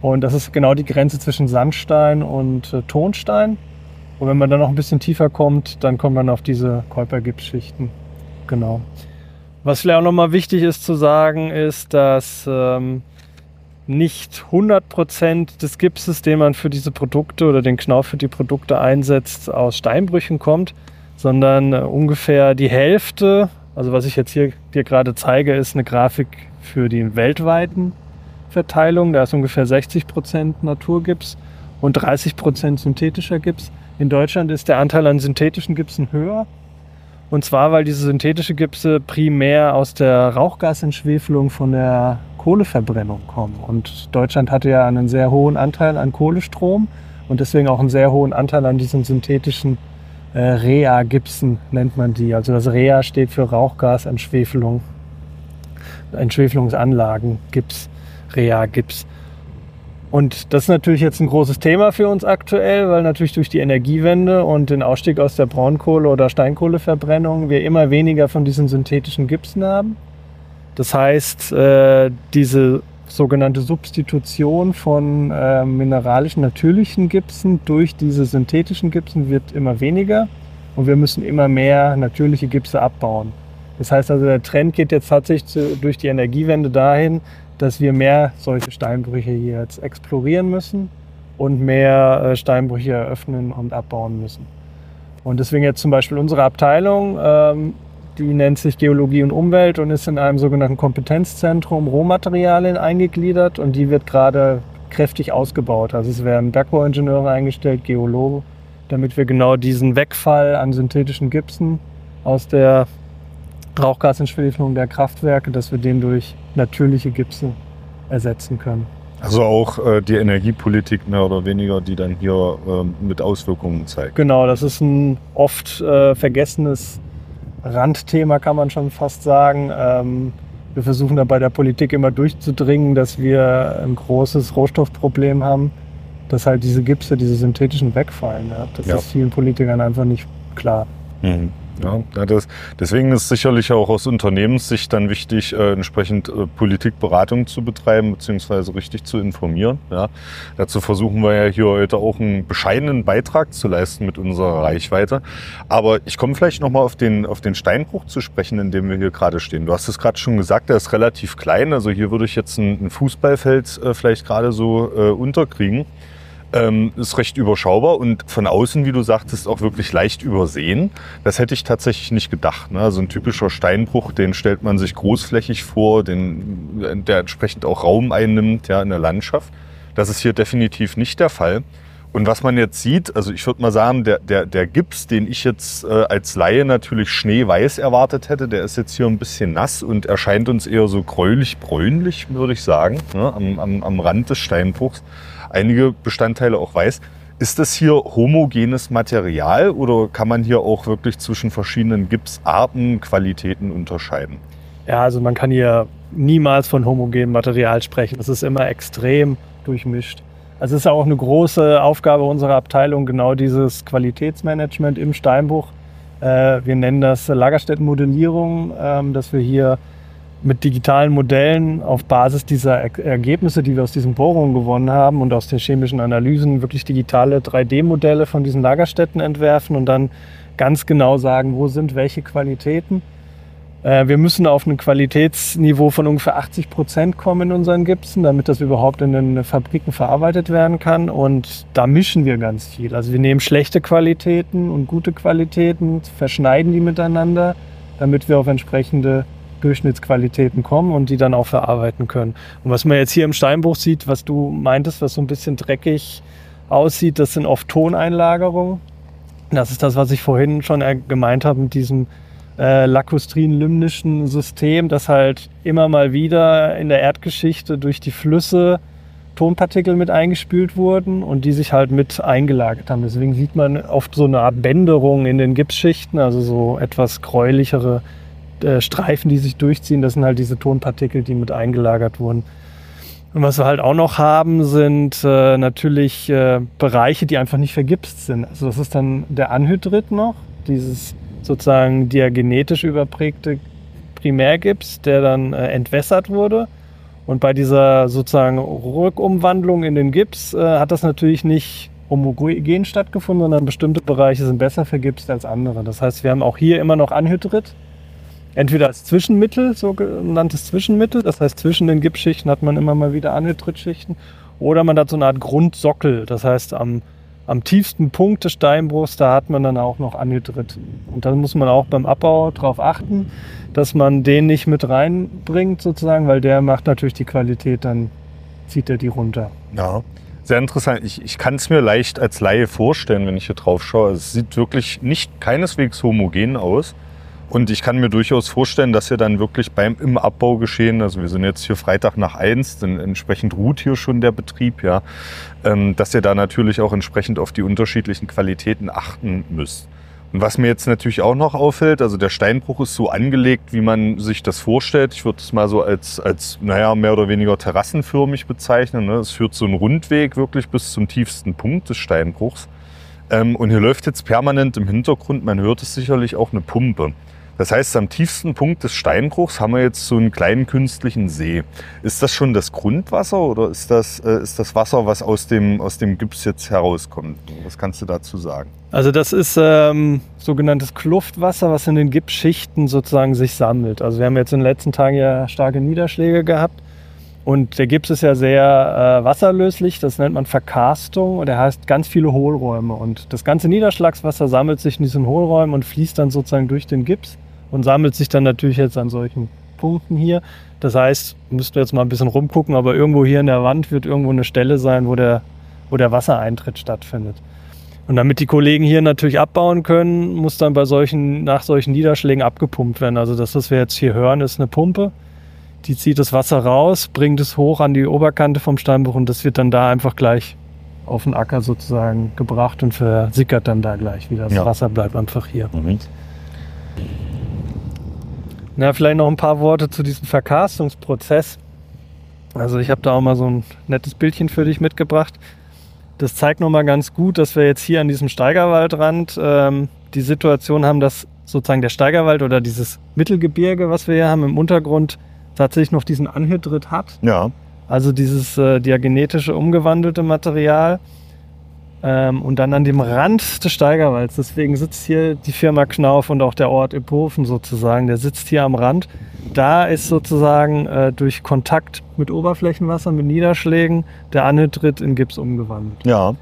Und das ist genau die Grenze zwischen Sandstein und äh, Tonstein. Und wenn man dann noch ein bisschen tiefer kommt, dann kommt man auf diese Käupergipsschichten. Genau. Was vielleicht auch nochmal wichtig ist zu sagen, ist, dass ähm, nicht 100% des Gipses, den man für diese Produkte oder den Knauf für die Produkte einsetzt, aus Steinbrüchen kommt, sondern äh, ungefähr die Hälfte, also was ich jetzt hier dir gerade zeige, ist eine Grafik für die weltweiten Verteilung. Da ist ungefähr 60 Prozent Naturgips und 30 Prozent synthetischer Gips. In Deutschland ist der Anteil an synthetischen Gipsen höher. Und zwar, weil diese synthetische Gipse primär aus der Rauchgasentschwefelung von der Kohleverbrennung kommen. Und Deutschland hatte ja einen sehr hohen Anteil an Kohlestrom und deswegen auch einen sehr hohen Anteil an diesen synthetischen äh, Rea-Gipsen, nennt man die. Also das Rea steht für Rauchgasentschwefelung. Entschwefelungsanlagen, Gips, Rea-Gips. Und das ist natürlich jetzt ein großes Thema für uns aktuell, weil natürlich durch die Energiewende und den Ausstieg aus der Braunkohle- oder Steinkohleverbrennung wir immer weniger von diesen synthetischen Gipsen haben. Das heißt, äh, diese sogenannte Substitution von äh, mineralischen, natürlichen Gipsen durch diese synthetischen Gipsen wird immer weniger und wir müssen immer mehr natürliche Gipse abbauen. Das heißt also, der Trend geht jetzt tatsächlich durch die Energiewende dahin, dass wir mehr solche Steinbrüche hier jetzt explorieren müssen und mehr äh, Steinbrüche eröffnen und abbauen müssen. Und deswegen jetzt zum Beispiel unsere Abteilung, ähm, die nennt sich Geologie und Umwelt und ist in einem sogenannten Kompetenzzentrum Rohmaterialien eingegliedert und die wird gerade kräftig ausgebaut. Also es werden Bergbauingenieure eingestellt, Geologen, damit wir genau diesen Wegfall an synthetischen Gipsen aus der Rauchgasentschwefelung der Kraftwerke, dass wir den durch natürliche Gipse ersetzen können. Also auch äh, die Energiepolitik mehr oder weniger, die dann hier äh, mit Auswirkungen zeigt. Genau, das ist ein oft äh, vergessenes Randthema, kann man schon fast sagen. Ähm, wir versuchen da bei der Politik immer durchzudringen, dass wir ein großes Rohstoffproblem haben, dass halt diese Gipse, diese synthetischen wegfallen. Ja? Das ja. ist vielen Politikern einfach nicht klar. Mhm. Ja, das, deswegen ist sicherlich auch aus Unternehmenssicht dann wichtig, äh, entsprechend äh, Politikberatung zu betreiben beziehungsweise richtig zu informieren. Ja. Dazu versuchen wir ja hier heute auch einen bescheidenen Beitrag zu leisten mit unserer Reichweite. Aber ich komme vielleicht nochmal auf den, auf den Steinbruch zu sprechen, in dem wir hier gerade stehen. Du hast es gerade schon gesagt, der ist relativ klein. Also hier würde ich jetzt ein, ein Fußballfeld äh, vielleicht gerade so äh, unterkriegen. Ähm, ist recht überschaubar und von außen, wie du sagtest, auch wirklich leicht übersehen. Das hätte ich tatsächlich nicht gedacht. Ne? Also ein typischer Steinbruch, den stellt man sich großflächig vor, den, der entsprechend auch Raum einnimmt ja, in der Landschaft. Das ist hier definitiv nicht der Fall. Und was man jetzt sieht, also ich würde mal sagen, der, der, der Gips, den ich jetzt äh, als Laie natürlich schneeweiß erwartet hätte, der ist jetzt hier ein bisschen nass und erscheint uns eher so gräulich-bräunlich, würde ich sagen, ne, am, am, am Rand des Steinbruchs einige Bestandteile auch weiß. Ist das hier homogenes Material oder kann man hier auch wirklich zwischen verschiedenen Gipsarten, Qualitäten unterscheiden? Ja, also man kann hier niemals von homogenem Material sprechen. Es ist immer extrem durchmischt. Es ist auch eine große Aufgabe unserer Abteilung, genau dieses Qualitätsmanagement im Steinbruch. Äh, wir nennen das Lagerstättenmodellierung, ähm, dass wir hier mit digitalen Modellen auf Basis dieser er Ergebnisse, die wir aus diesen Bohrungen gewonnen haben und aus den chemischen Analysen, wirklich digitale 3D-Modelle von diesen Lagerstätten entwerfen und dann ganz genau sagen, wo sind welche Qualitäten. Äh, wir müssen auf ein Qualitätsniveau von ungefähr 80 Prozent kommen in unseren Gipsen, damit das überhaupt in den Fabriken verarbeitet werden kann. Und da mischen wir ganz viel. Also wir nehmen schlechte Qualitäten und gute Qualitäten, verschneiden die miteinander, damit wir auf entsprechende Durchschnittsqualitäten kommen und die dann auch verarbeiten können. Und was man jetzt hier im Steinbruch sieht, was du meintest, was so ein bisschen dreckig aussieht, das sind oft Toneinlagerungen. Das ist das, was ich vorhin schon gemeint habe mit diesem äh, lakustrin-lymnischen System, dass halt immer mal wieder in der Erdgeschichte durch die Flüsse Tonpartikel mit eingespült wurden und die sich halt mit eingelagert haben. Deswegen sieht man oft so eine Art Bänderung in den Gipsschichten, also so etwas gräulichere äh, Streifen, die sich durchziehen. Das sind halt diese Tonpartikel, die mit eingelagert wurden. Und was wir halt auch noch haben, sind äh, natürlich äh, Bereiche, die einfach nicht vergipst sind. Also das ist dann der Anhydrit noch, dieses sozusagen diagenetisch überprägte Primärgips, der dann äh, entwässert wurde. Und bei dieser sozusagen Rückumwandlung in den Gips äh, hat das natürlich nicht homogen stattgefunden, sondern bestimmte Bereiche sind besser vergipst als andere. Das heißt, wir haben auch hier immer noch Anhydrit, entweder als Zwischenmittel, sogenanntes Zwischenmittel, das heißt zwischen den Gipsschichten hat man immer mal wieder Anhydritschichten, oder man hat so eine Art Grundsockel, das heißt am, am tiefsten Punkt des Steinbruchs, da hat man dann auch noch Anhydrit. Und da muss man auch beim Abbau darauf achten, dass man den nicht mit reinbringt sozusagen, weil der macht natürlich die Qualität, dann zieht er die runter. Ja. Sehr interessant. Ich, ich kann es mir leicht als Laie vorstellen, wenn ich hier drauf schaue. Es sieht wirklich nicht keineswegs homogen aus. Und ich kann mir durchaus vorstellen, dass ihr dann wirklich beim im Abbau geschehen, also wir sind jetzt hier Freitag nach eins, denn entsprechend ruht hier schon der Betrieb, ja, ähm, dass ihr da natürlich auch entsprechend auf die unterschiedlichen Qualitäten achten müsst. Und was mir jetzt natürlich auch noch auffällt, also der Steinbruch ist so angelegt, wie man sich das vorstellt. Ich würde es mal so als, als, naja, mehr oder weniger terrassenförmig bezeichnen. Ne? Es führt so einen Rundweg wirklich bis zum tiefsten Punkt des Steinbruchs. Ähm, und hier läuft jetzt permanent im Hintergrund, man hört es sicherlich auch eine Pumpe. Das heißt, am tiefsten Punkt des Steinbruchs haben wir jetzt so einen kleinen künstlichen See. Ist das schon das Grundwasser oder ist das, äh, ist das Wasser, was aus dem, aus dem Gips jetzt herauskommt? Was kannst du dazu sagen? Also das ist ähm, sogenanntes Kluftwasser, was in den Gipsschichten sozusagen sich sammelt. Also wir haben jetzt in den letzten Tagen ja starke Niederschläge gehabt. Und der Gips ist ja sehr äh, wasserlöslich, das nennt man Verkarstung und er heißt ganz viele Hohlräume. Und das ganze Niederschlagswasser sammelt sich in diesen Hohlräumen und fließt dann sozusagen durch den Gips und sammelt sich dann natürlich jetzt an solchen Kontaktpunkten hier. Das heißt, müssten wir jetzt mal ein bisschen rumgucken, aber irgendwo hier in der Wand wird irgendwo eine Stelle sein, wo der, wo der Wassereintritt stattfindet. Und damit die Kollegen hier natürlich abbauen können, muss dann bei solchen, nach solchen Niederschlägen abgepumpt werden. Also das, was wir jetzt hier hören, ist eine Pumpe. Die zieht das Wasser raus, bringt es hoch an die Oberkante vom Steinbruch und das wird dann da einfach gleich auf den Acker sozusagen gebracht und versickert dann da gleich wieder. Das Ja. Wasser bleibt einfach hier. Mhm. Na, vielleicht noch ein paar Worte zu diesem Verkarstungsprozess. Also ich habe da auch mal so ein nettes Bildchen für dich mitgebracht. Das zeigt nochmal ganz gut, dass wir jetzt hier an diesem Steigerwaldrand ähm, die Situation haben, dass sozusagen der Steigerwald oder dieses Mittelgebirge, was wir hier haben im Untergrund, tatsächlich noch diesen Anhydrit hat. Ja, Also dieses äh, diagenetische umgewandelte Material. Ähm, und dann an dem Rand des Steigerwalds, deswegen sitzt hier die Firma Knauf und auch der Ort Iphofen sozusagen, der sitzt hier am Rand. Da ist sozusagen äh, durch Kontakt mit Oberflächenwasser, mit Niederschlägen, der Anhydrit in Gips umgewandelt. ja,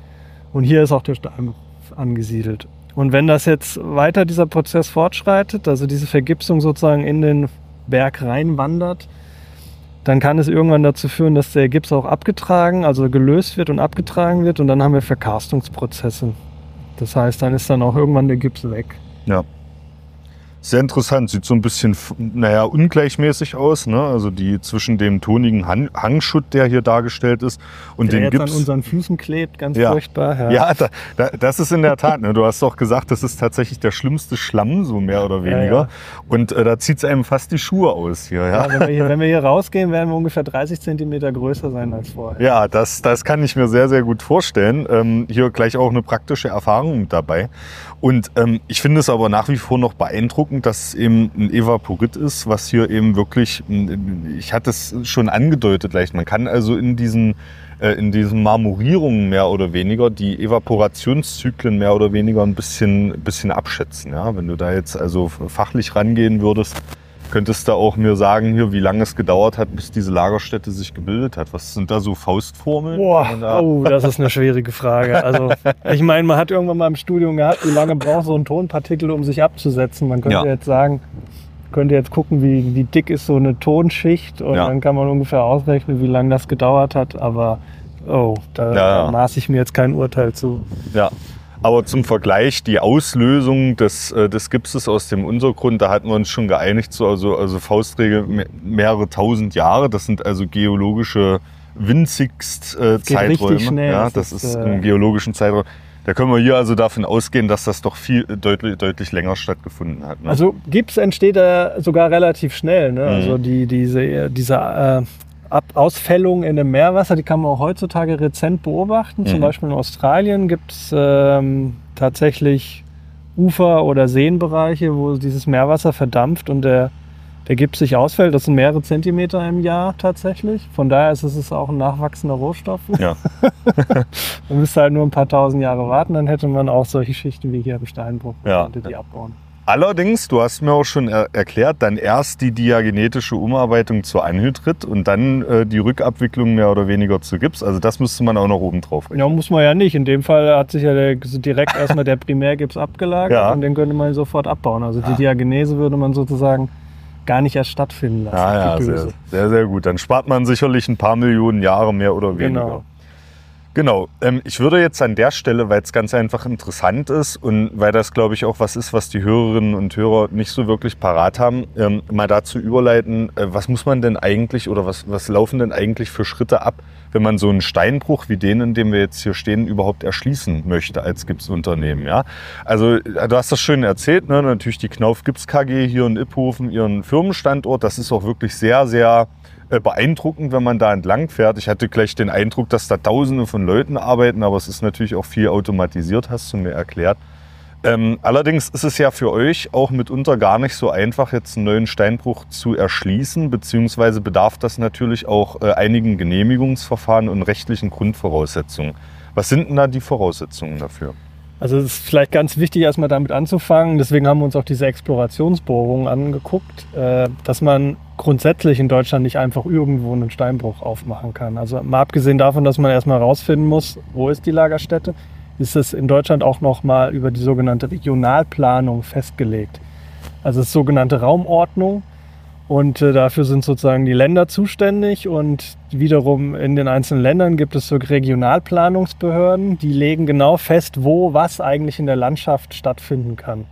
Und hier ist auch der Steinbruch angesiedelt. Und wenn das jetzt weiter dieser Prozess fortschreitet, also diese Vergipsung sozusagen in den Berg reinwandert, dann kann es irgendwann dazu führen, dass der Gips auch abgetragen, also gelöst wird und abgetragen wird und dann haben wir Verkarstungsprozesse. Das heißt, dann ist dann auch irgendwann der Gips weg. ja. Sehr interessant, sieht so ein bisschen, naja, ungleichmäßig aus, ne? Also die zwischen dem tonigen Han Hangschutt, der hier dargestellt ist, und der den jetzt an Gips. unseren Füßen klebt, ganz Ja. furchtbar. Ja, da, da, das ist in der Tat. Ne? Du hast doch gesagt, das ist tatsächlich der schlimmste Schlamm, so mehr oder weniger. ja. Und äh, da zieht es einem fast die Schuhe aus hier. Ja, Ja, wenn, wir hier, wenn wir hier rausgehen, werden wir ungefähr 30 Zentimeter größer sein als vorher. ja das, das kann ich mir sehr, sehr gut vorstellen. Ähm, hier gleich auch eine praktische Erfahrung mit dabei. Und ähm, ich finde es aber nach wie vor noch beeindruckend, dass es eben ein Evaporit ist, was hier eben wirklich, ich hatte es schon angedeutet leicht, man kann also in diesen äh, in diesen Marmorierungen mehr oder weniger die Evaporationszyklen mehr oder weniger ein bisschen, bisschen abschätzen. Ja? Wenn du da jetzt also fachlich rangehen würdest, könntest du auch mir sagen, hier, wie lange es gedauert hat, bis diese Lagerstätte sich gebildet hat. Was sind da so Faustformeln? Boah, da- oh, das ist eine schwierige Frage. Also, ich meine, man hat irgendwann mal im Studium gehabt, wie lange braucht so ein Tonpartikel, um sich abzusetzen. Man könnte Ja. jetzt sagen, könnte jetzt gucken, wie, wie dick ist so eine Tonschicht und Ja. dann kann man ungefähr ausrechnen, wie lange das gedauert hat. Aber, oh, da, Ja, da maße ich mir jetzt kein Urteil zu. Ja. Aber zum Vergleich, die Auslösung des, äh, des Gipses aus dem Untergrund, da hatten wir uns schon geeinigt, so, also, also Faustregel me- mehrere tausend Jahre. Das sind also geologische winzigst äh, Zeiträume. schnell. Ja, Das ist, ist äh, im geologischen Zeitraum. Da können wir hier also davon ausgehen, dass das doch viel deutlich, deutlich länger stattgefunden hat. Ne? Also Gips entsteht da sogar relativ schnell. Ne? Mhm. Also die, diese, diese äh, Ab Ausfällung in dem Meerwasser, die kann man auch heutzutage rezent beobachten. Zum Mhm. Beispiel in Australien gibt es ähm, tatsächlich Ufer- oder Seenbereiche, wo dieses Meerwasser verdampft und der, der Gips sich ausfällt. Das sind mehrere Zentimeter im Jahr tatsächlich. Von daher ist es auch ein nachwachsender Rohstoff. Ja. man müsste halt nur ein paar tausend Jahre warten, dann hätte man auch solche Schichten wie hier im Steinbruch. Ja. die abbauen. Allerdings, du hast mir auch schon er erklärt, dann erst die diagenetische Umarbeitung zur Anhydrit und dann äh, die Rückabwicklung mehr oder weniger zu Gips. Also das müsste man auch noch oben drauf rechnen. Ja, muss man ja nicht. In dem Fall hat sich ja der, direkt erstmal der Primärgips abgelagert Ja. und den könnte man sofort abbauen. Also die Diagenese würde man sozusagen gar nicht erst stattfinden lassen. Ja, ja, die sehr, sehr, sehr gut. Dann spart man sicherlich ein paar Millionen Jahre mehr oder weniger. Genau. Genau. Ähm, ich würde jetzt an der Stelle, weil es ganz einfach interessant ist und weil das, glaube ich, auch was ist, was die Hörerinnen und Hörer nicht so wirklich parat haben, ähm, mal dazu überleiten, äh, was muss man denn eigentlich oder was, was laufen denn eigentlich für Schritte ab, wenn man so einen Steinbruch wie den, in dem wir jetzt hier stehen, überhaupt erschließen möchte als Gipsunternehmen. Ja? Also äh, du hast das schön erzählt, ne? natürlich die Knauf Gips KG hier in Iphofen, ihren Firmenstandort, das ist auch wirklich sehr, sehr beeindruckend, wenn man da entlang fährt. Ich hatte gleich den Eindruck, dass da Tausende von Leuten arbeiten, aber es ist natürlich auch viel automatisiert, hast du mir erklärt. Ähm, allerdings ist es ja für euch auch mitunter gar nicht so einfach, jetzt einen neuen Steinbruch zu erschließen, beziehungsweise bedarf das natürlich auch äh, einigen Genehmigungsverfahren und rechtlichen Grundvoraussetzungen. Was sind denn da die Voraussetzungen dafür? Also es ist vielleicht ganz wichtig, erstmal damit anzufangen. Deswegen haben wir uns auch diese Explorationsbohrungen angeguckt, äh, dass man grundsätzlich in Deutschland nicht einfach irgendwo einen Steinbruch aufmachen kann. Also mal abgesehen davon, dass man erstmal rausfinden muss, wo ist die Lagerstätte, ist es in Deutschland auch nochmal über die sogenannte Regionalplanung festgelegt. Also das ist sogenannte Raumordnung. Und äh, dafür sind sozusagen die Länder zuständig und wiederum in den einzelnen Ländern gibt es so Regionalplanungsbehörden, die legen genau fest, wo was eigentlich in der Landschaft stattfinden kann.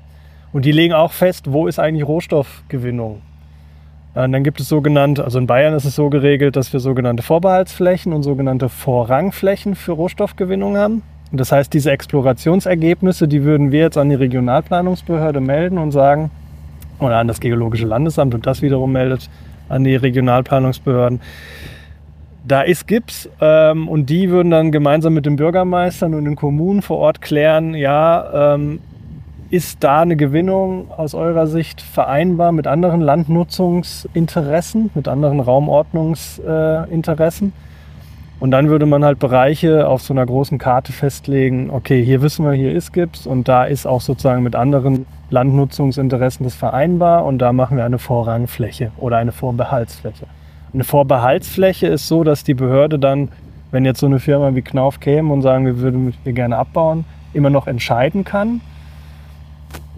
Und die legen auch fest, wo ist eigentlich Rohstoffgewinnung. Und dann gibt es sogenannte, also in Bayern ist es so geregelt, dass wir sogenannte Vorbehaltsflächen und sogenannte Vorrangflächen für Rohstoffgewinnung haben. Und das heißt, diese Explorationsergebnisse, die würden wir jetzt an die Regionalplanungsbehörde melden und sagen, oder an das Geologische Landesamt und das wiederum meldet an die Regionalplanungsbehörden. Da ist Gips ähm, und die würden dann gemeinsam mit den Bürgermeistern und den Kommunen vor Ort klären, ja, ähm, ist da eine Gewinnung aus eurer Sicht vereinbar mit anderen Landnutzungsinteressen, mit anderen Raumordnungsinteressen? Und dann würde man halt Bereiche auf so einer großen Karte festlegen, okay, hier wissen wir, hier ist Gips und da ist auch sozusagen mit anderen Landnutzungsinteressen das vereinbar und da machen wir eine Vorrangfläche oder eine Vorbehaltsfläche. Eine Vorbehaltsfläche ist so, dass die Behörde dann, wenn jetzt so eine Firma wie Knauf käme und sagen, wir würden hier gerne abbauen, immer noch entscheiden kann.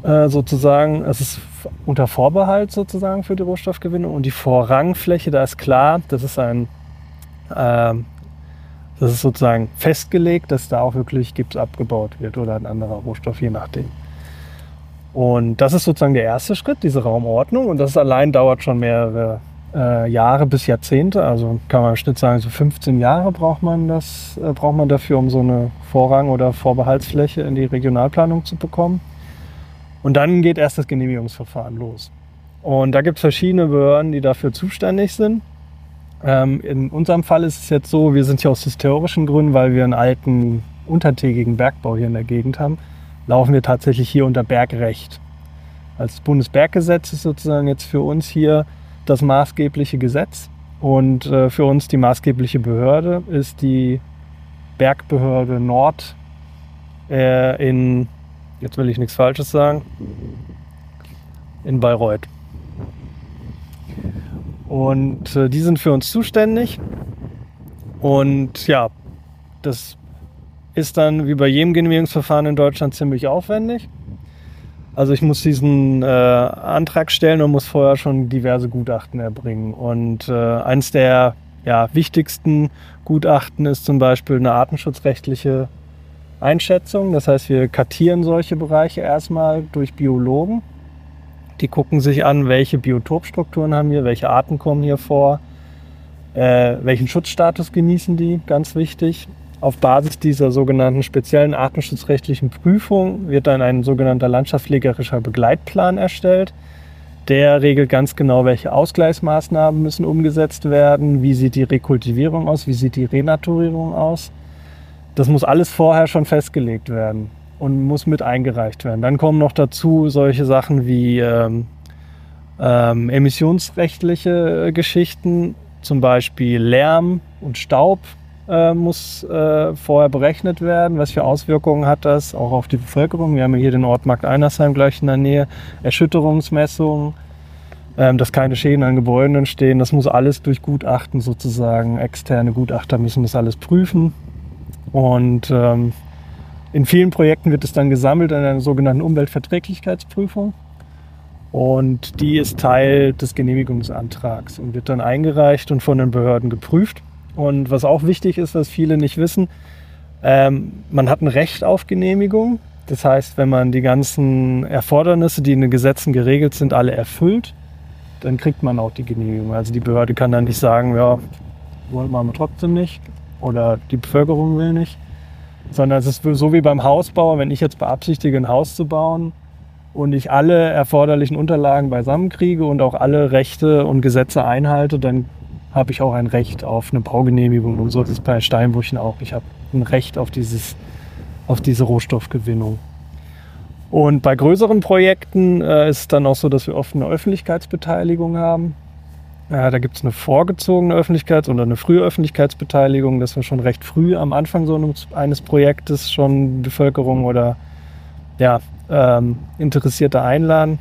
Äh, sozusagen, es ist unter Vorbehalt sozusagen für die Rohstoffgewinnung und die Vorrangfläche, da ist klar, das ist ein äh, das ist sozusagen festgelegt, dass da auch wirklich Gips abgebaut wird oder ein anderer Rohstoff, je nachdem. Und das ist sozusagen der erste Schritt, diese Raumordnung. Und das allein dauert schon mehrere äh, Jahre bis Jahrzehnte. Also kann man im Schnitt sagen, so 15 Jahre braucht man das, äh, braucht man dafür, um so eine Vorrang- oder Vorbehaltsfläche in die Regionalplanung zu bekommen. Und dann geht erst das Genehmigungsverfahren los. Und da gibt es verschiedene Behörden, die dafür zuständig sind. Ähm, in unserem Fall ist es jetzt so, wir sind hier aus historischen Gründen, weil wir einen alten untertägigen Bergbau hier in der Gegend haben, laufen wir tatsächlich hier unter Bergrecht. Als Bundesberggesetz ist sozusagen jetzt für uns hier das maßgebliche Gesetz und äh, für uns die maßgebliche Behörde ist die Bergbehörde Nord äh, in, jetzt will ich nichts Falsches sagen, in Bayreuth. Und äh, die sind für uns zuständig. Und ja, das ist dann wie bei jedem Genehmigungsverfahren in Deutschland ziemlich aufwendig. Also ich muss diesen äh, Antrag stellen und muss vorher schon diverse Gutachten erbringen. Und äh, eines der ja, wichtigsten Gutachten ist zum Beispiel eine artenschutzrechtliche Einschätzung. Das heißt, wir kartieren solche Bereiche erstmal durch Biologen die gucken sich an, welche Biotopstrukturen haben wir, welche Arten kommen hier vor, äh, welchen Schutzstatus genießen die, ganz wichtig. Auf Basis dieser sogenannten speziellen artenschutzrechtlichen Prüfung wird dann ein sogenannter landschaftspflegerischer Begleitplan erstellt. Der regelt ganz genau, welche Ausgleichsmaßnahmen müssen umgesetzt werden, wie sieht die Rekultivierung aus, wie sieht die Renaturierung aus. Das muss alles vorher schon festgelegt werden und muss mit eingereicht werden. Dann kommen noch dazu solche Sachen wie ähm, ähm, emissionsrechtliche äh, Geschichten, zum Beispiel Lärm und Staub äh, muss äh, vorher berechnet werden. Was für Auswirkungen hat das auch auf die Bevölkerung? Wir haben hier den Ort Markt Einersheim gleich in der Nähe. Erschütterungsmessungen, ähm, dass keine Schäden an Gebäuden entstehen. Das muss alles durch Gutachten sozusagen. Externe Gutachter müssen das alles prüfen. Und ähm, in vielen Projekten wird es dann gesammelt in einer sogenannten Umweltverträglichkeitsprüfung. Und die ist Teil des Genehmigungsantrags und wird dann eingereicht und von den Behörden geprüft. Und was auch wichtig ist, was viele nicht wissen, ähm, man hat ein Recht auf Genehmigung. Das heißt, wenn man die ganzen Erfordernisse, die in den Gesetzen geregelt sind, alle erfüllt, dann kriegt man auch die Genehmigung. Also die Behörde kann dann nicht sagen, ja, wollen wir trotzdem nicht oder die Bevölkerung will nicht, sondern es ist so wie beim Hausbau, wenn ich jetzt beabsichtige, ein Haus zu bauen und ich alle erforderlichen Unterlagen beisammenkriege und auch alle Rechte und Gesetze einhalte, dann habe ich auch ein Recht auf eine Baugenehmigung. Und so ist es bei Steinbrüchen auch. Ich habe ein Recht auf, dieses, auf diese Rohstoffgewinnung. Und bei größeren Projekten äh, ist es dann auch so, dass wir oft eine Öffentlichkeitsbeteiligung haben. Ja, da gibt es eine vorgezogene Öffentlichkeits- oder eine frühe Öffentlichkeitsbeteiligung, dass wir schon recht früh am Anfang so eines Projektes schon Bevölkerung oder ja, ähm, Interessierte einladen.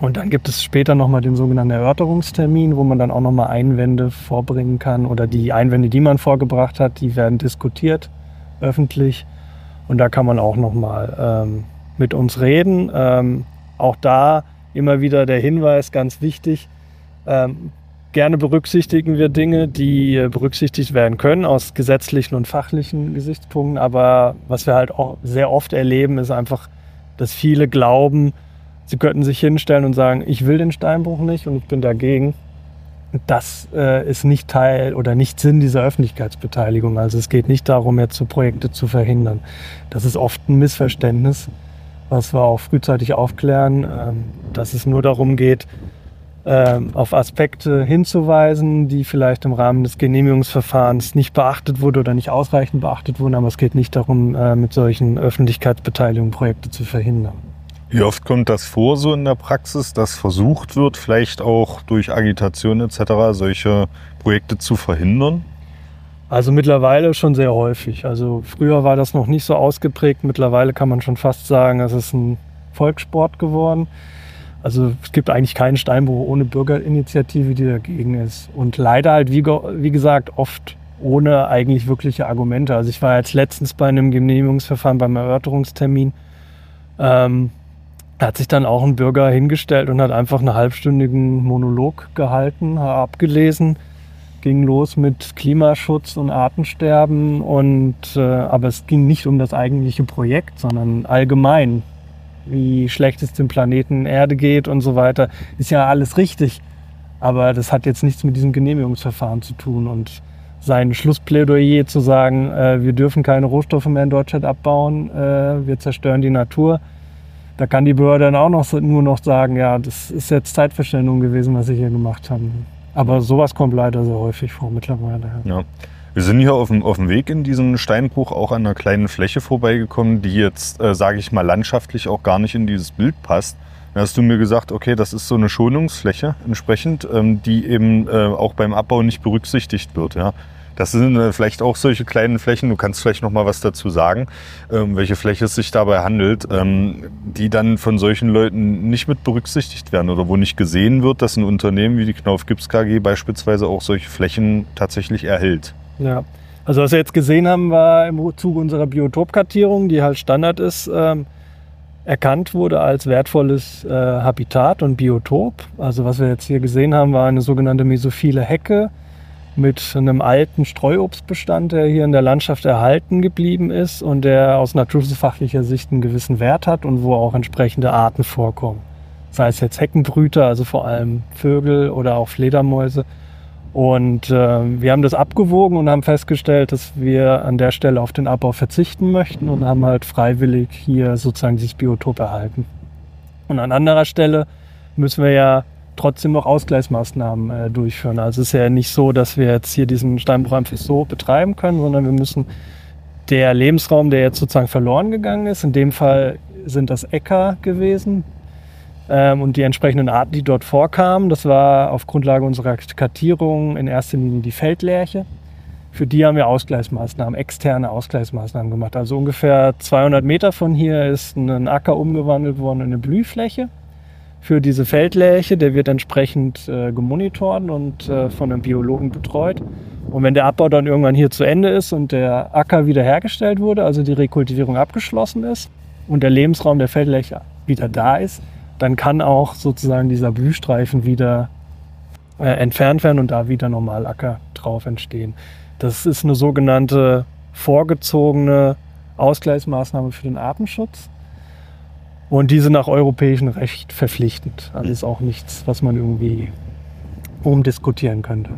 Und dann gibt es später nochmal den sogenannten Erörterungstermin, wo man dann auch nochmal Einwände vorbringen kann. Oder die Einwände, die man vorgebracht hat, die werden diskutiert öffentlich. Und da kann man auch nochmal ähm, mit uns reden. Ähm, auch da immer wieder der Hinweis, ganz wichtig, Ähm, gerne berücksichtigen wir Dinge, die äh, berücksichtigt werden können aus gesetzlichen und fachlichen Gesichtspunkten. Aber was wir halt auch sehr oft erleben, ist einfach, dass viele glauben, sie könnten sich hinstellen und sagen, ich will den Steinbruch nicht und ich bin dagegen. Das äh, ist nicht Teil oder nicht Sinn dieser Öffentlichkeitsbeteiligung. Also es geht nicht darum, jetzt so Projekte zu verhindern. Das ist oft ein Missverständnis, was wir auch frühzeitig aufklären, ähm, dass es nur darum geht, auf Aspekte hinzuweisen, die vielleicht im Rahmen des Genehmigungsverfahrens nicht beachtet wurde oder nicht ausreichend beachtet wurden. Aber es geht nicht darum, äh, mit solchen Öffentlichkeitsbeteiligungen Projekte zu verhindern. Wie oft kommt das vor so in der Praxis, dass versucht wird, vielleicht auch durch Agitation etc. solche Projekte zu verhindern? Also mittlerweile schon sehr häufig. Also früher war das noch nicht so ausgeprägt. Mittlerweile kann man schon fast sagen, es ist ein Volkssport geworden. Also es gibt eigentlich keinen Steinbruch ohne Bürgerinitiative, die dagegen ist. Und leider halt, wie, wie gesagt, oft ohne eigentlich wirkliche Argumente. Also ich war jetzt letztens bei einem Genehmigungsverfahren beim Erörterungstermin. Ähm, da hat sich dann auch ein Bürger hingestellt und hat einfach einen halbstündigen Monolog gehalten, abgelesen, ging los mit Klimaschutz und Artensterben und äh, aber es ging nicht um das eigentliche Projekt, sondern allgemein wie schlecht es dem Planeten Erde geht und so weiter, ist ja alles richtig. Aber das hat jetzt nichts mit diesem Genehmigungsverfahren zu tun. Und sein Schlussplädoyer zu sagen, äh, wir dürfen keine Rohstoffe mehr in Deutschland abbauen, äh, wir zerstören die Natur, da kann die Behörde dann auch noch, nur noch sagen, ja, das ist jetzt Zeitverschwendung gewesen, was sie hier gemacht haben. Aber sowas kommt leider sehr häufig vor mittlerweile. Ja. Wir sind hier auf dem, auf dem Weg in diesen Steinbruch auch an einer kleinen Fläche vorbeigekommen, die jetzt, äh, sage ich mal, landschaftlich auch gar nicht in dieses Bild passt. Da hast du mir gesagt, okay, das ist so eine Schonungsfläche entsprechend, ähm, die eben äh, auch beim Abbau nicht berücksichtigt wird. Ja. Das sind äh, vielleicht auch solche kleinen Flächen, du kannst vielleicht noch mal was dazu sagen, ähm, welche Fläche es sich dabei handelt, ähm, die dann von solchen Leuten nicht mit berücksichtigt werden oder wo nicht gesehen wird, dass ein Unternehmen wie die Knauf Gips KG beispielsweise auch solche Flächen tatsächlich erhält. Ja. Also was wir jetzt gesehen haben, war im Zuge unserer Biotopkartierung, die halt Standard ist, ähm, erkannt wurde als wertvolles äh, Habitat und Biotop. Also was wir jetzt hier gesehen haben, war eine sogenannte mesophile Hecke mit einem alten Streuobstbestand, der hier in der Landschaft erhalten geblieben ist und der aus naturschutzfachlicher Sicht einen gewissen Wert hat und wo auch entsprechende Arten vorkommen. Sei es jetzt Heckenbrüter, also vor allem Vögel oder auch Fledermäuse und äh, wir haben das abgewogen und haben festgestellt, dass wir an der Stelle auf den Abbau verzichten möchten und haben halt freiwillig hier sozusagen dieses Biotop erhalten. Und an anderer Stelle müssen wir ja trotzdem noch Ausgleichsmaßnahmen äh, durchführen. Also es ist ja nicht so, dass wir jetzt hier diesen Steinbruch einfach so betreiben können, sondern wir müssen der Lebensraum, der jetzt sozusagen verloren gegangen ist, in dem Fall sind das Äcker gewesen, ähm, und die entsprechenden Arten, die dort vorkamen, das war auf Grundlage unserer Kartierung in erster Linie die Feldlerche. Für die haben wir Ausgleichsmaßnahmen, externe Ausgleichsmaßnahmen gemacht. Also ungefähr 200 Meter von hier ist ein Acker umgewandelt worden in eine Blühfläche für diese Feldlerche. Der wird entsprechend äh, gemonitort und äh, von einem Biologen betreut. Und wenn der Abbau dann irgendwann hier zu Ende ist und der Acker wiederhergestellt wurde, also die Rekultivierung abgeschlossen ist und der Lebensraum der Feldlerche wieder da ist, dann kann auch sozusagen dieser Blühstreifen wieder äh, entfernt werden und da wieder normal Acker drauf entstehen. Das ist eine sogenannte vorgezogene Ausgleichsmaßnahme für den Artenschutz. Und diese nach europäischem Recht verpflichtend. Also ist auch nichts, was man irgendwie umdiskutieren könnte.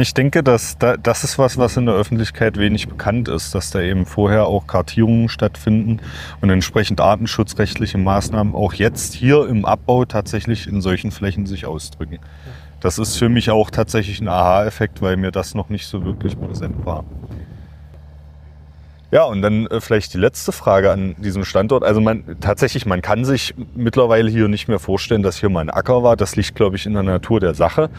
Ich denke, dass da, das ist was, was in der Öffentlichkeit wenig bekannt ist, dass da eben vorher auch Kartierungen stattfinden und entsprechend artenschutzrechtliche Maßnahmen auch jetzt hier im Abbau tatsächlich in solchen Flächen sich ausdrücken. Das ist für mich auch tatsächlich ein Aha-Effekt, weil mir das noch nicht so wirklich präsent war. Ja, und dann äh, vielleicht die letzte Frage an diesem Standort. Also man tatsächlich, man kann sich mittlerweile hier nicht mehr vorstellen, dass hier mal ein Acker war. Das liegt, glaube ich, in der Natur der Sache.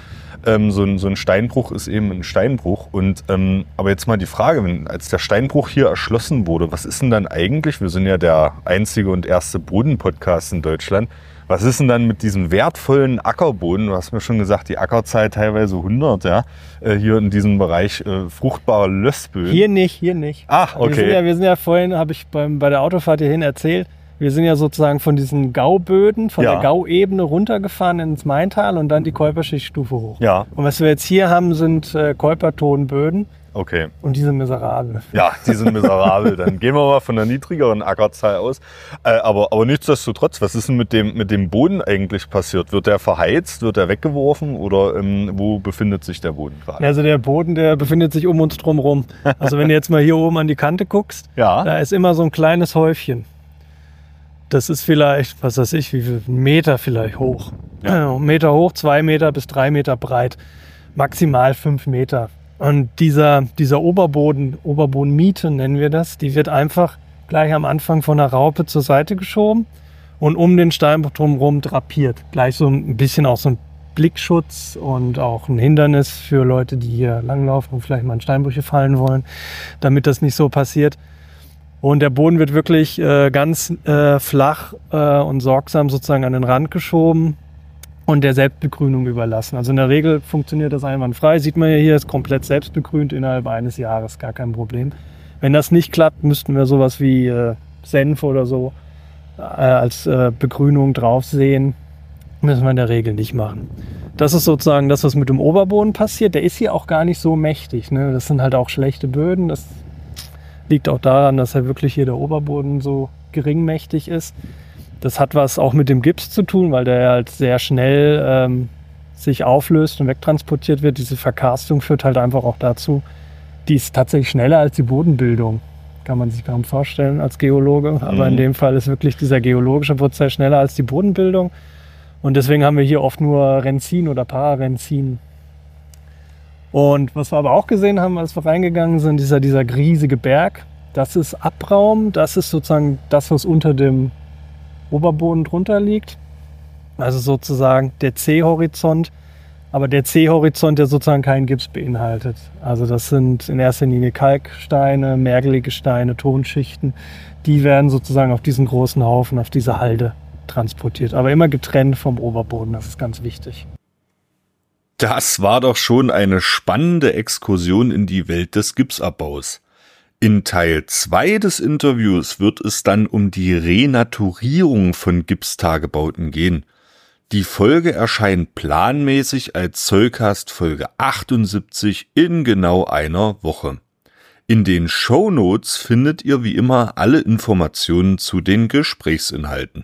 Ähm, so, ein, so ein Steinbruch ist eben ein Steinbruch. Und ähm, aber jetzt mal die Frage, wenn, als der Steinbruch hier erschlossen wurde, was ist denn dann eigentlich? Wir sind ja der einzige und erste Bodenpodcast in Deutschland. Was ist denn dann mit diesem wertvollen Ackerboden? Du hast mir schon gesagt, die Ackerzeit teilweise 100, ja, äh, hier in diesem Bereich äh, fruchtbare Lössböden. Hier nicht, hier nicht. Ach, okay. Wir sind ja, wir sind ja vorhin, habe ich beim, bei der Autofahrt hierhin erzählt, Wir sind ja sozusagen von diesen Gauböden, von Ja. der Gauebene runtergefahren ins Maintal und dann die Käuperschichtstufe hoch. Ja, Und was wir jetzt hier haben, sind äh, Käupertonböden okay. und diese miserabel. Ja, die sind miserabel. Dann gehen wir mal von der niedrigeren Ackerzahl aus. Äh, aber, aber nichtsdestotrotz, was ist denn mit dem, mit dem Boden eigentlich passiert? Wird der verheizt? Wird der weggeworfen? Oder ähm, wo befindet sich der Boden gerade? Also der Boden, der befindet sich um uns drum rum. Also wenn du jetzt mal hier oben an die Kante guckst, Ja. da ist immer so ein kleines Häufchen. Das ist vielleicht, was weiß ich, wie viel, Meter vielleicht hoch. Ja. Ein Meter hoch, zwei Meter bis drei Meter breit. Maximal fünf Meter. Und dieser, dieser Oberboden, Oberbodenmiete nennen wir das, die wird einfach gleich am Anfang von der Raupe zur Seite geschoben und um den Steinbruch drumherum drapiert. Gleich so ein bisschen auch so ein Blickschutz und auch ein Hindernis für Leute, die hier langlaufen und vielleicht mal in Steinbrüche fallen wollen, damit das nicht so passiert. Und der Boden wird wirklich äh, ganz äh, flach äh, und sorgsam sozusagen an den Rand geschoben und der Selbstbegrünung überlassen. Also in der Regel funktioniert das einwandfrei. Sieht man ja hier, ist komplett selbstbegrünt innerhalb eines Jahres, gar kein Problem. Wenn das nicht klappt, müssten wir sowas wie äh, Senf oder so äh, als äh, Begrünung drauf sehen. Müssen wir in der Regel nicht machen. Das ist sozusagen das, was mit dem Oberboden passiert. Der ist hier auch gar nicht so mächtig. Ne? Das sind halt auch schlechte Böden. Das liegt auch daran, dass halt wirklich hier der Oberboden so geringmächtig ist. Das hat was auch mit dem Gips zu tun, weil der halt sehr schnell ähm, sich auflöst und wegtransportiert wird. Diese Verkarstung führt halt einfach auch dazu, die ist tatsächlich schneller als die Bodenbildung. Kann man sich kaum vorstellen als Geologe. Aber in Mhm. dem Fall ist wirklich dieser geologische Prozess schneller als die Bodenbildung. Und deswegen haben wir hier oft nur Renzin oder Pararenzin. Und was wir aber auch gesehen haben, als wir reingegangen sind, dieser, dieser riesige Berg, das ist Abraum, das ist sozusagen das, was unter dem Oberboden drunter liegt. Also sozusagen der C-Horizont, aber der C-Horizont, der sozusagen keinen Gips beinhaltet. Also das sind in erster Linie Kalksteine, mergelige Steine, Tonschichten. Die werden sozusagen auf diesen großen Haufen, auf diese Halde transportiert. Aber immer getrennt vom Oberboden, das ist ganz wichtig. Das war doch schon eine spannende Exkursion in die Welt des Gipsabbaus. In Teil 2 des Interviews wird es dann um die Renaturierung von Gipstagebauten gehen. Die Folge erscheint planmäßig als Zollcast Folge 78 in genau einer Woche. In den Shownotes findet ihr wie immer alle Informationen zu den Gesprächsinhalten.